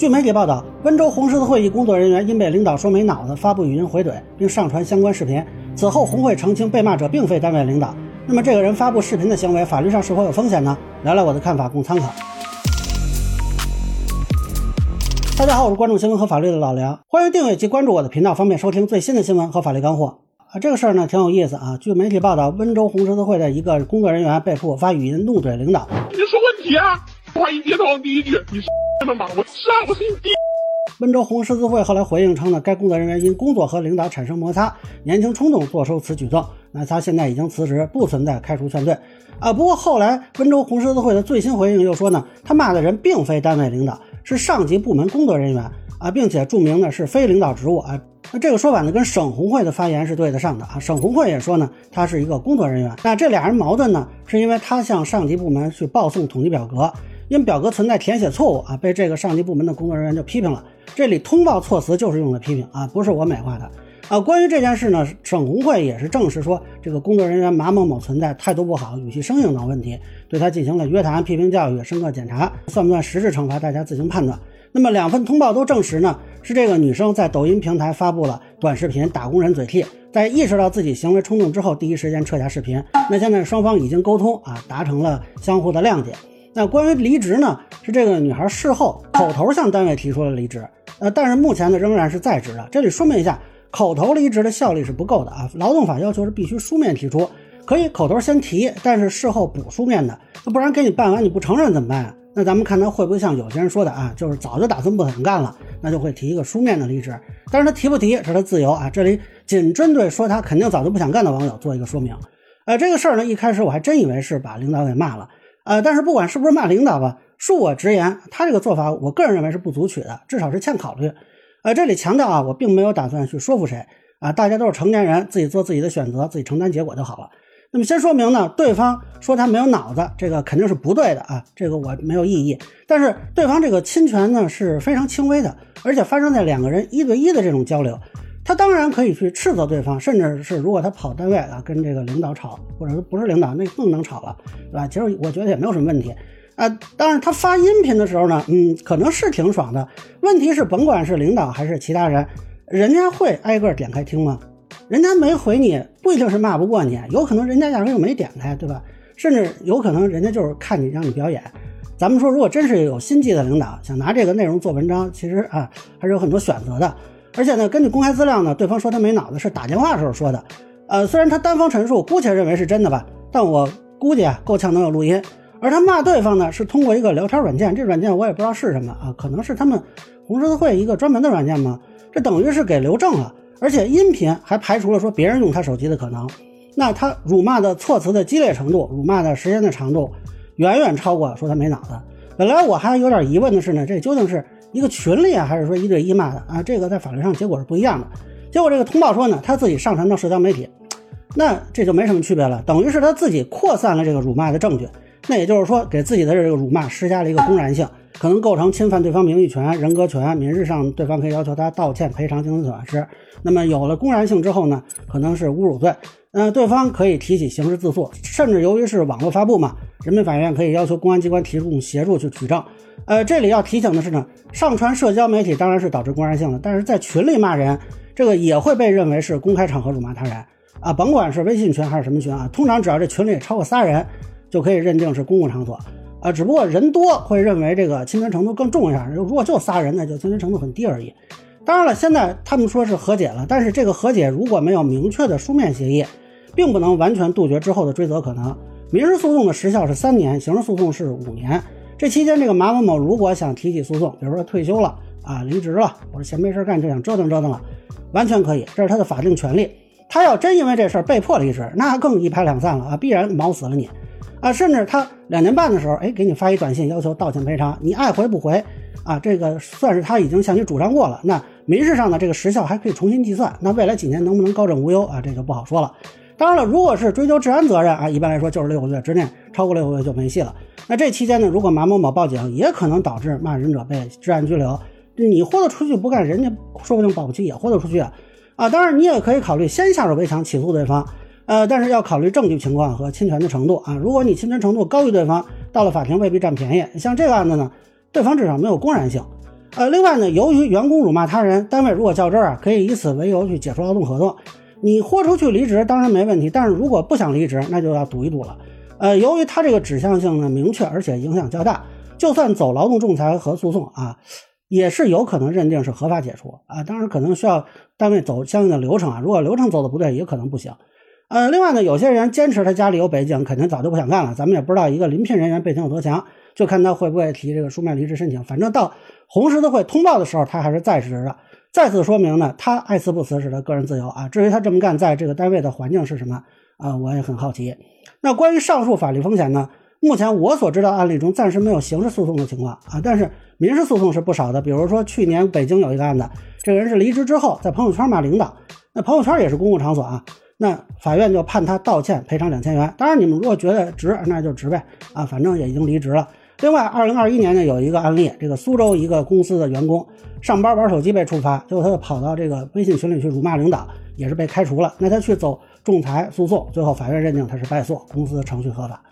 据媒体报道，温州红十字会一工作人员因被领导说没脑子，发布语音回怼，并上传相关视频。此后，红会澄清被骂者并非单位领导。那么，这个人发布视频的行为，法律上是否有风险呢？聊聊我的看法，供参考。大家好，我是关注新闻和法律的老梁，欢迎订阅及关注我的频道，方便收听最新的新闻和法律干货。啊，这个事儿呢挺有意思啊。据媒体报道，温州红十字会的一个工作人员被迫发语音怒怼领导。你说问题啊！话一接到第一句，你他妈吗？我杀我是你爹！温州红十字会后来回应称呢，该工作人员因工作和领导产生摩擦，年轻冲动做出此举动。那他现在已经辞职，不存在开除劝退。啊，不过后来温州红十字会的最新回应又说呢，他骂的人并非单位领导，是上级部门工作人员啊，并且注明呢是非领导职务啊。那这个说法呢，跟省红会的发言是对得上的啊。省红会也说呢，他是一个工作人员。那这俩人矛盾呢，是因为他向上级部门去报送统计表格，因表格存在填写错误啊，被这个上级部门的工作人员就批评了。这里通报措辞就是用的批评啊，不是我美化的啊。关于这件事呢，省红会也是证实说，这个工作人员马某某存在态度不好、语气生硬等问题，对他进行了约谈、批评教育、深刻检查，算不算实质惩罚，大家自行判断。那么两份通报都证实呢，是这个女生在抖音平台发布了短视频打工人嘴替，在意识到自己行为冲动之后，第一时间撤下视频。那现在双方已经沟通啊，达成了相互的谅解。那关于离职呢，是这个女孩事后口头向单位提出了离职，呃，但是目前呢仍然是在职的。这里说明一下，口头离职的效力是不够的啊，劳动法要求是必须书面提出，可以口头先提，但是事后补书面的，那不然给你办完你不承认怎么办啊？那咱们看他会不会像有些人说的啊，就是早就打算不想干了，那就会提一个书面的离职。但是他提不提是他自由啊。这里仅针对说他肯定早就不想干的网友做一个说明。呃，这个事儿呢，一开始我还真以为是把领导给骂了。呃，但是不管是不是骂领导吧，恕我直言，他这个做法，我个人认为是不足取的，至少是欠考虑。呃，这里强调啊，我并没有打算去说服谁啊，大家都是成年人，自己做自己的选择，自己承担结果就好了。那么先说明呢，对方说他没有脑子，这个肯定是不对的啊，这个我没有异议。但是对方这个侵权呢是非常轻微的，而且发生在两个人一对一的这种交流，他当然可以去斥责对方，甚至是如果他跑单位啊跟这个领导吵，或者说不是领导，那更能吵了，对吧？其实我觉得也没有什么问题啊。当然他发音频的时候呢，嗯，可能是挺爽的。问题是甭管是领导还是其他人，人家会挨个点开听吗？人家没回你，不一定是骂不过你，有可能人家压根就没点开，对吧？甚至有可能人家就是看你让你表演。咱们说，如果真是有心计的领导想拿这个内容做文章，其实啊还是有很多选择的。而且呢，根据公开资料呢，对方说他没脑子是打电话时候说的。呃，虽然他单方陈述，姑且认为是真的吧，但我估计啊够呛能有录音。而他骂对方呢，是通过一个聊天软件，这软件我也不知道是什么啊，可能是他们红十字会一个专门的软件吗？这等于是给留证了。而且音频还排除了说别人用他手机的可能，那他辱骂的措辞的激烈程度，辱骂的时间的长度，远远超过说他没脑子。本来我还有点疑问的是呢，这究竟是一个群里啊，还是说一对一骂的啊？这个在法律上结果是不一样的。结果这个通报说呢，他自己上传到社交媒体，那这就没什么区别了，等于是他自己扩散了这个辱骂的证据。那也就是说，给自己的这个辱骂施加了一个公然性。可能构成侵犯对方名誉权、人格权，民事上对方可以要求他道歉、赔偿精神损失。那么有了公然性之后呢，可能是侮辱罪，嗯，对方可以提起刑事自诉，甚至由于是网络发布嘛，人民法院可以要求公安机关提供协助去取证。呃，这里要提醒的是呢，上传社交媒体当然是导致公然性的，但是在群里骂人，这个也会被认为是公开场合辱骂他人啊，甭管是微信群还是什么群啊，通常只要这群里超过仨人，就可以认定是公共场所。啊，只不过人多会认为这个侵权程度更重一点，如果就仨人，那就侵权程度很低而已。当然了，现在他们说是和解了，但是这个和解如果没有明确的书面协议，并不能完全杜绝之后的追责可能。民事诉讼的时效是三年，刑事诉讼是五年。这期间，这个马某某如果想提起诉讼，比如说退休了啊、离职了，或者闲没事干就想折腾折腾了，完全可以，这是他的法定权利。他要真因为这事儿被迫离职，那更一拍两散了啊，必然毛死了你。啊，甚至他两年半的时候，哎，给你发一短信要求道歉赔偿，你爱回不回？啊，这个算是他已经向你主张过了。那民事上的这个时效还可以重新计算。那未来几年能不能高枕无忧啊？这就不好说了。当然了，如果是追究治安责任啊，一般来说就是六个月之内，超过六个月就没戏了。那这期间呢，如果马某某报警，也可能导致骂人者被治安拘留。你豁得出去不干，人家说不定保不齐也豁得出去啊。啊，当然你也可以考虑先下手为强，起诉对方。呃，但是要考虑证据情况和侵权的程度啊。如果你侵权程度高于对方，到了法庭未必占便宜。像这个案子呢，对方至少没有公然性。呃，另外呢，由于员工辱骂他人，单位如果较真啊，可以以此为由去解除劳动合同。你豁出去离职当然没问题，但是如果不想离职，那就要赌一赌了。呃，由于他这个指向性呢明确，而且影响较大，就算走劳动仲裁和诉讼啊，也是有可能认定是合法解除啊。当然可能需要单位走相应的流程啊，如果流程走的不对，也可能不行。呃，另外呢，有些人坚持他家里有背景，肯定早就不想干了。咱们也不知道一个临聘人员背景有多强，就看他会不会提这个书面离职申请。反正到红十字会通报的时候，他还是在职的。再次说明呢，他爱辞不辞是他个人自由啊。至于他这么干在这个单位的环境是什么啊，我也很好奇。那关于上述法律风险呢，目前我所知道案例中暂时没有刑事诉讼的情况啊，但是民事诉讼是不少的。比如说去年北京有一个案子，这个人是离职之后在朋友圈骂领导，那朋友圈也是公共场所啊。那法院就判他道歉赔偿两千元。当然，你们如果觉得值，那就值呗啊，反正也已经离职了。另外，二零二一年呢，有一个案例，这个苏州一个公司的员工上班玩手机被处罚，结果他就跑到这个微信群里去辱骂领导，也是被开除了。那他去走仲裁诉讼，最后法院认定他是败诉，公司程序合法。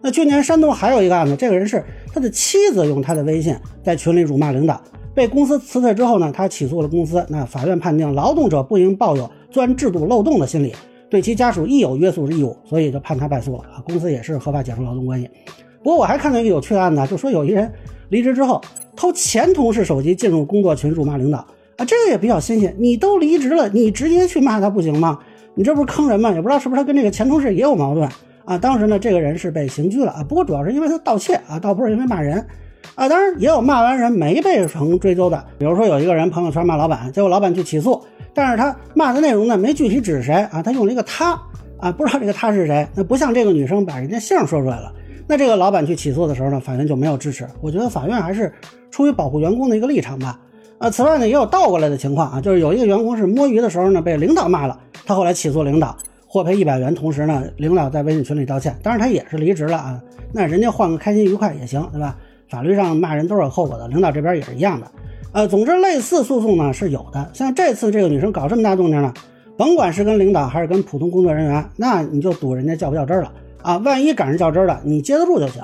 那去年山东还有一个案子，这个人是他的妻子用他的微信在群里辱骂领导，被公司辞退之后呢，他起诉了公司。那法院判定劳动者不应抱有钻制度漏洞的心理。对其家属亦有约束义务，所以就判他败诉了啊。公司也是合法解除劳动关系。不过我还看到一个有趣的案子，就说有一人离职之后偷前同事手机进入工作群辱骂领导啊，这个也比较新鲜。你都离职了，你直接去骂他不行吗？你这不是坑人吗？也不知道是不是他跟这个前同事也有矛盾啊。当时呢，这个人是被刑拘了啊。不过主要是因为他盗窃啊，倒不是因为骂人啊。当然也有骂完人没被成追究的，比如说有一个人朋友圈骂老板，结果老板去起诉。但是他骂的内容呢，没具体指谁啊，他用了一个他啊，不知道这个他是谁。那不像这个女生把人家姓说出来了。那这个老板去起诉的时候呢，法院就没有支持。我觉得法院还是出于保护员工的一个立场吧。啊，此外呢，也有倒过来的情况啊，就是有一个员工是摸鱼的时候呢，被领导骂了，他后来起诉领导，获赔一百元，同时呢，领导在微信群里道歉。当然他也是离职了啊，那人家换个开心愉快也行，对吧？法律上骂人都是有后果的，领导这边也是一样的。呃，总之类似诉讼呢是有的，像这次这个女生搞这么大动静呢，甭管是跟领导还是跟普通工作人员，那你就赌人家较不较真了啊！万一赶上较真的，你接得住就行。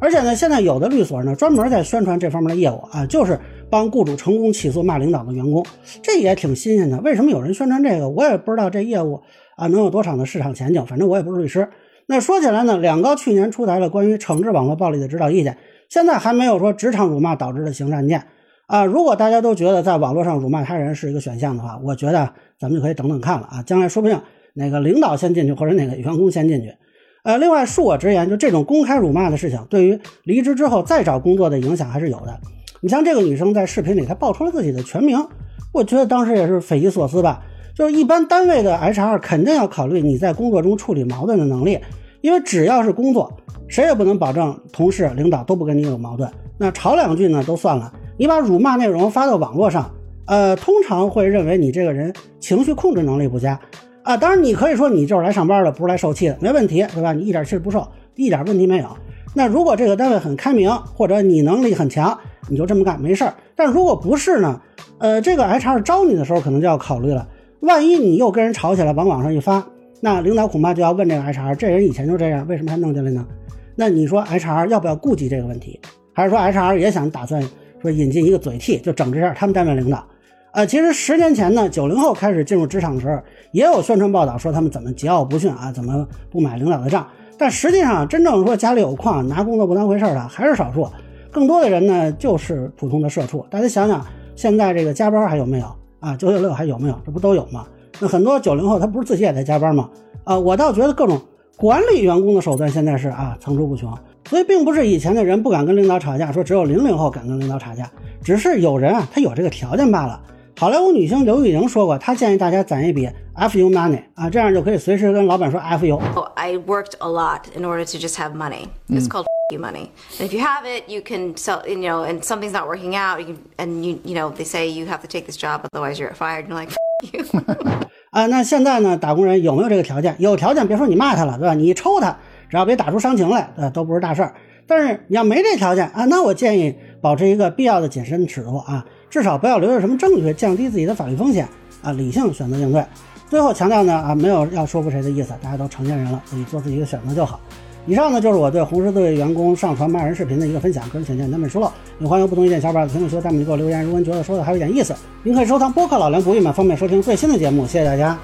而且呢，现在有的律所呢专门在宣传这方面的业务啊，就是帮雇主成功起诉骂领导的员工，这也挺新鲜的。为什么有人宣传这个？我也不知道这业务啊能有多长的市场前景。反正我也不是律师。那说起来呢，两高去年出台了关于惩治网络暴力的指导意见，现在还没有说职场辱骂导致的刑事案件。啊，如果大家都觉得在网络上辱骂他人是一个选项的话，我觉得咱们就可以等等看了啊，将来说不定哪个领导先进去，或者哪个员工先进去。呃，另外恕我直言，就这种公开辱骂的事情，对于离职之后再找工作的影响还是有的。你像这个女生在视频里，她报出了自己的全名，我觉得当时也是匪夷所思吧。就是一般单位的 HR 肯定要考虑你在工作中处理矛盾的能力，因为只要是工作，谁也不能保证同事、领导都不跟你有矛盾。那吵两句呢都算了。你把辱骂内容发到网络上，呃，通常会认为你这个人情绪控制能力不佳啊。当然，你可以说你就是来上班的，不是来受气的，没问题，对吧？你一点气不受，一点问题没有。那如果这个单位很开明，或者你能力很强，你就这么干没事儿。但如果不是呢？呃，这个 HR 招你的时候可能就要考虑了，万一你又跟人吵起来，往网上一发，那领导恐怕就要问这个 HR，这人以前就这样，为什么还弄进来呢？那你说 HR 要不要顾及这个问题？还是说 HR 也想打算？说引进一个嘴替，就整治一下他们单位领导。呃，其实十年前呢，九零后开始进入职场的时候，也有宣传报道说他们怎么桀骜不驯啊，怎么不买领导的账。但实际上，真正说家里有矿，拿工作不当回事的还是少数。更多的人呢，就是普通的社畜。大家想想，现在这个加班还有没有啊？九九六还有没有？这不都有吗？那很多九零后他不是自己也在加班吗？啊，我倒觉得各种管理员工的手段现在是啊层出不穷。所以并不是以前的人不敢跟领导吵架，说只有零零后敢跟领导吵架，只是有人啊，他有这个条件罢了。好莱坞女星刘玉玲说过，她建议大家攒一笔 F U money 啊，这样就可以随时跟老板说 F U。I worked a lot in order to just have money. It's called you money. And if you have it, you can sell. You know, and something's not working out, you can, and you you know they say you have to take this job, otherwise you're fired. You're like you. 啊，那现在呢，打工人有没有这个条件？有条件，别说你骂他了，对吧？你抽他。只要别打出伤情来，呃，都不是大事儿。但是你要没这条件啊，那我建议保持一个必要的谨慎尺度啊，至少不要留下什么证据，降低自己的法律风险啊，理性选择应对。最后强调呢啊，没有要说服谁的意思，大家都成年人了，自己做自己的选择就好。以上呢就是我对红十字会员工上传骂人视频的一个分享，个人浅见难免疏漏，有欢迎不同意见小伙伴评论区弹幕里给我留言。如果你觉得说的还有点意思，您可以收藏播客老梁不郁闷，方便收听最新的节目。谢谢大家。